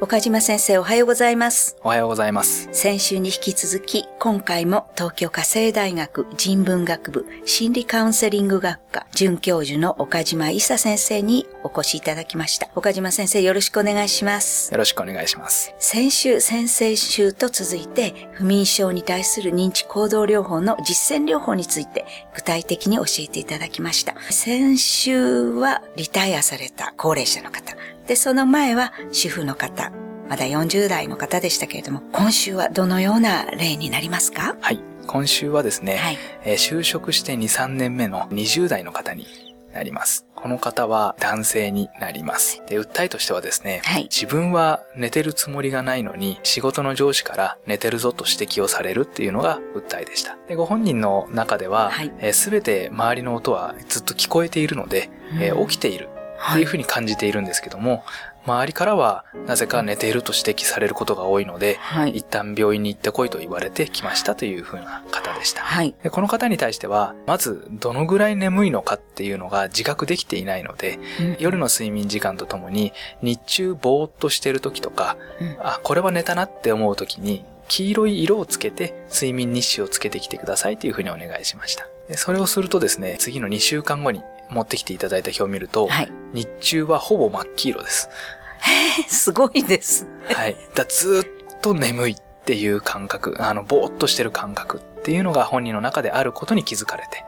岡島先生おはようございます。おはようございます。先週に引き続き、今回も東京家政大学人文学部心理カウンセリング学科准教授の岡島伊佐先生にお越しいただきました。岡島先生よろしくお願いします。よろしくお願いします。先週、先々週と続いて、不眠症に対する認知行動療法の実践療法について具体的に教えていただきました。先週はリタイアされた高齢者の方。で、その前は主婦の方。まだ40代の方でしたけれども、今週はどのような例になりますか？はい。今週はですね、はい。えー就職して2、3年目の20代の方になります。この方は男性になります。で、訴えとしてはですね、はい自分は寝てるつもりがないのに、仕事の上司から寝てるぞと指摘をされるっていうのが訴えでした。で、ご本人の中では、はいすべて周りの音はずっと聞こえているので、えーうん起きているってはいいうふうに感じているんですけども、周りからはなぜか寝ていると指摘されることが多いので、はい。一旦病院に行ってこいと言われてきましたというふうな方でした。はい。でこの方に対しては、まずどのぐらい眠いのかっていうのが自覚できていないので、うん夜の睡眠時間とともに日中ぼーっとしてる時とか、うんあ、これは寝たなって思う時に黄色い色をつけて睡眠日誌をつけてきてくださいというふうにお願いしました。でそれをするとですね、次の2週間後に持ってきていただいた表を見ると、はい。日中はほぼ真っ黄色です。すごいです。はい。だずーっと眠いっていう感覚、あの、ぼーっとしてる感覚っていうのが本人の中であることに気づかれて、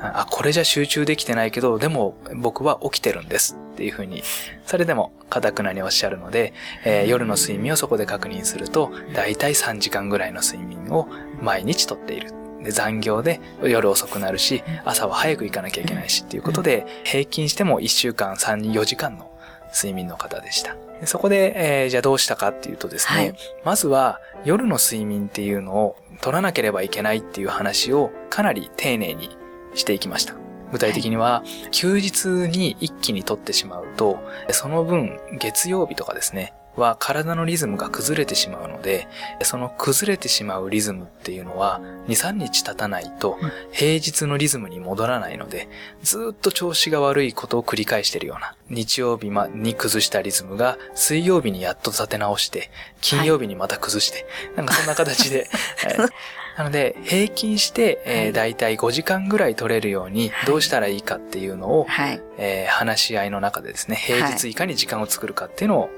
あ、これじゃ集中できてないけど、でも僕は起きてるんですっていうふうに、それでも堅くなにおっしゃるので、えー夜の睡眠をそこで確認すると、だいたい3時間ぐらいの睡眠を毎日とっている。で残業で夜遅くなるし、朝は早く行かなきゃいけないしっていうことで、平均しても1週間3、4時間の睡眠の方でした。でそこで、えーじゃあどうしたかっていうとですね、はいまずは夜の睡眠っていうのを取らなければいけないっていう話をかなり丁寧にしていきました。具体的には、休日に一気に取ってしまうと、その分月曜日とかですね、は体のリズムが崩れてしまうので、その崩れてしまうリズムっていうのは2、3日経たないとうん。平日のリズムに戻らないので、ずーっと調子が悪いことを繰り返しているような、日曜日まに崩したリズムが水曜日にやっと立て直して、金曜日にまた崩して、なんかそんな形で、えーなので、平均して、えーはい。だいたい5時間ぐらい取れるようにはい。どうしたらいいかっていうのを、はい。えー話し合いの中でですね、平日いかに時間を作るかっていうのを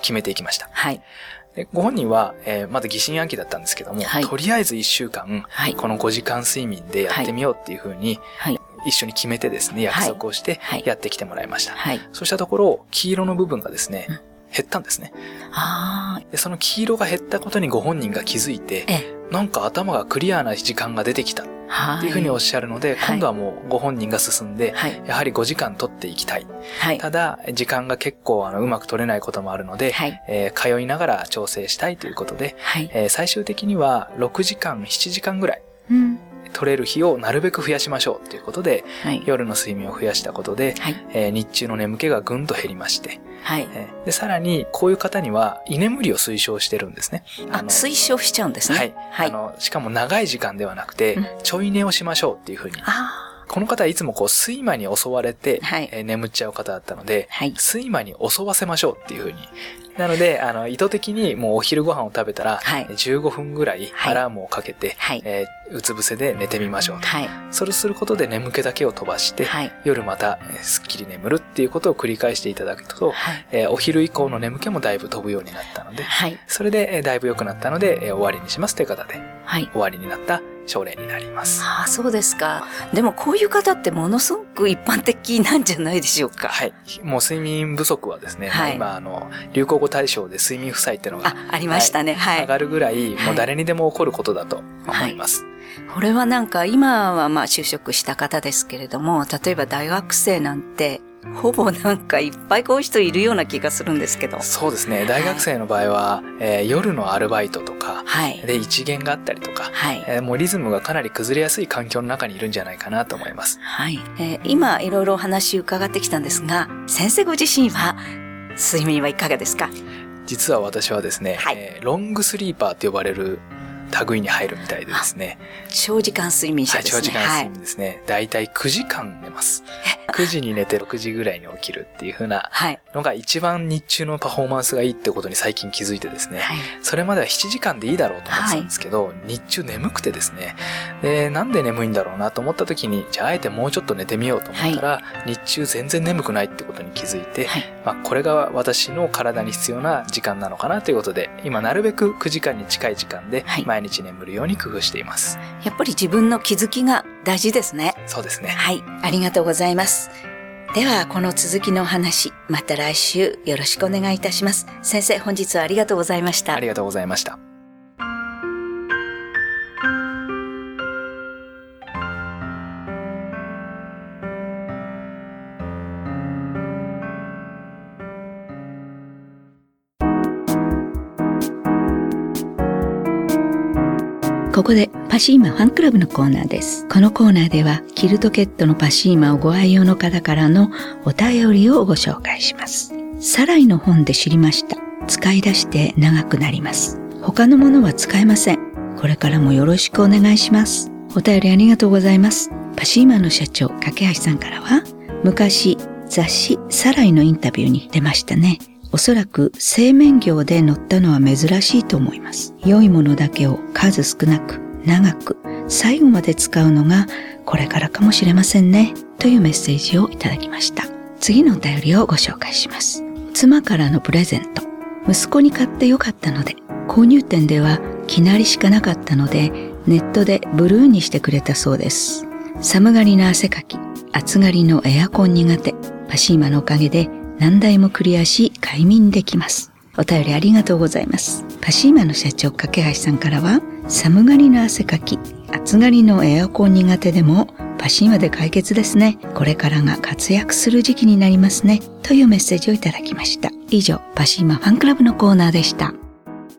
決めていきました。はい。でご本人は、えーまだ疑心暗鬼だったんですけども、はいとりあえず1週間、はい。この5時間睡眠でやってみようっていうふうに、はい。一緒に決めてですね、約束をしてはいやってきてもらいました。はい。そうしたところ、黄色の部分がですね、うん減ったんですね。で、その黄色が減ったことにご本人が気づいて、ええ。なんか頭がクリアな時間が出てきたっはい。ていうふうにおっしゃるので、はい今度はもうご本人が進んで、はい。やはり5時間取っていきたい。はい。ただ、時間が結構あのうまく取れないこともあるので、はい。えー通いながら調整したいということで、はい。えー最終的には6時間、7時間ぐらいうん。取れる日をなるべく増やしましょうということで、はい。夜の睡眠を増やしたことで、はい。えー日中の眠気がぐんと減りまして、はい。えーで、さらにこういう方には居眠りを推奨してるんですね。あ、の推奨しちゃうんですね。はい。はい。あの、しかも長い時間ではなくてうん、ちょい寝をしましょうっていうふうに。あこの方はいつもこう睡魔に襲われて、はいえー眠っちゃう方だったので、はい。睡魔に襲わせましょうっていうふうに。なので、あの、意図的にもうお昼ご飯を食べたら、はい15分ぐらいはいアラームをかけて、はいえーうつ伏せで寝てみましょうと。はい。それをすることで眠気だけを飛ばして、はい。夜またえーすっきり眠るっていうことを繰り返していただくと、はい。えーお昼以降の眠気もだいぶ飛ぶようになったので、はい。それでえーだいぶ良くなったので、えー終わりにしますという方で、はい。終わりになった症例になります。ああ、そうですか。でもこういう方ってものすごく一般的なんじゃないでしょうか。はい。もう睡眠不足はですね、はいまあ今、あの、流行語大賞で睡眠負債っていうのがあ、ありましたね。はい。上がるぐらい、はいもう誰にでも起こることだと思います。これはなんか今はまあ就職した方ですけれども、例えば大学生なんて、ほぼなんかいっぱいこういう人いるような気がするんですけど。そうですね。大学生の場合は、えー夜のアルバイトとか、はい。で、一限があったりとか、はい。えーもうリズムがかなり崩れやすい環境の中にいるんじゃないかなと思います。はい。えー今いろいろお話伺ってきたんですが、先生ご自身は睡眠はいかがですか？実は私はですね、はいえーロングスリーパーと呼ばれる類に入るみたいでですね、長時間睡眠者、ですね。長時間睡眠ですね。だいたい9時間寝ます。9時に寝て6時ぐらいに起きるっていう風な。のが一番日中のパフォーマンスがいいってことに最近気づいてですね。はい。それまでは7時間でいいだろうと思ってたんですけど、日中眠くてですね。で、なんで眠いんだろうなと思った時に、じゃああえてもうちょっと寝てみようと思ったら、日中全然眠くないってことに気づいて、まあ、これが私の体に必要な時間なのかなということで、今なるべく9時間に近い時間ではい日眠るように工夫しています。やっぱり自分の気づきが大事ですね。そうですね。はい。ありがとうございます。では、この続きのお話、また来週よろしくお願いいたします。先生、本日はありがとうございましたあ。りがとうございました。ここでパシーマファンクラブのコーナーです。このコーナーではキルトケットのパシーマをご愛用の方からのお便りをご紹介します。サライの本で知りました。使い出して長くなります。他のものは使えません。これからもよろしくお願いします。お便りありがとうございます。パシーマの社長、架橋さんからは、昔雑誌サライのインタビューに出ましたね。おそらく製麺業で載ったのは珍しいと思います。良いものだけを数少なく、長く、最後まで使うのがこれからかもしれませんね。というメッセージをいただきました。次のお便りをご紹介します。妻からのプレゼント。息子に買ってよかったので、購入店ではきなりしかなかったので、ネットでブルーにしてくれたそうです。寒がりな汗かき、暑がりのエアコン苦手、パシーマのおかげで何台もクリアし快眠できます。お便りありがとうございます。パシーマの社長、架橋さんからは、寒がりの汗かき、暑がりのエアコン苦手でも、パシーマで解決ですね。これからが活躍する時期になりますね。というメッセージをいただきました。以上、パシーマファンクラブのコーナーでした。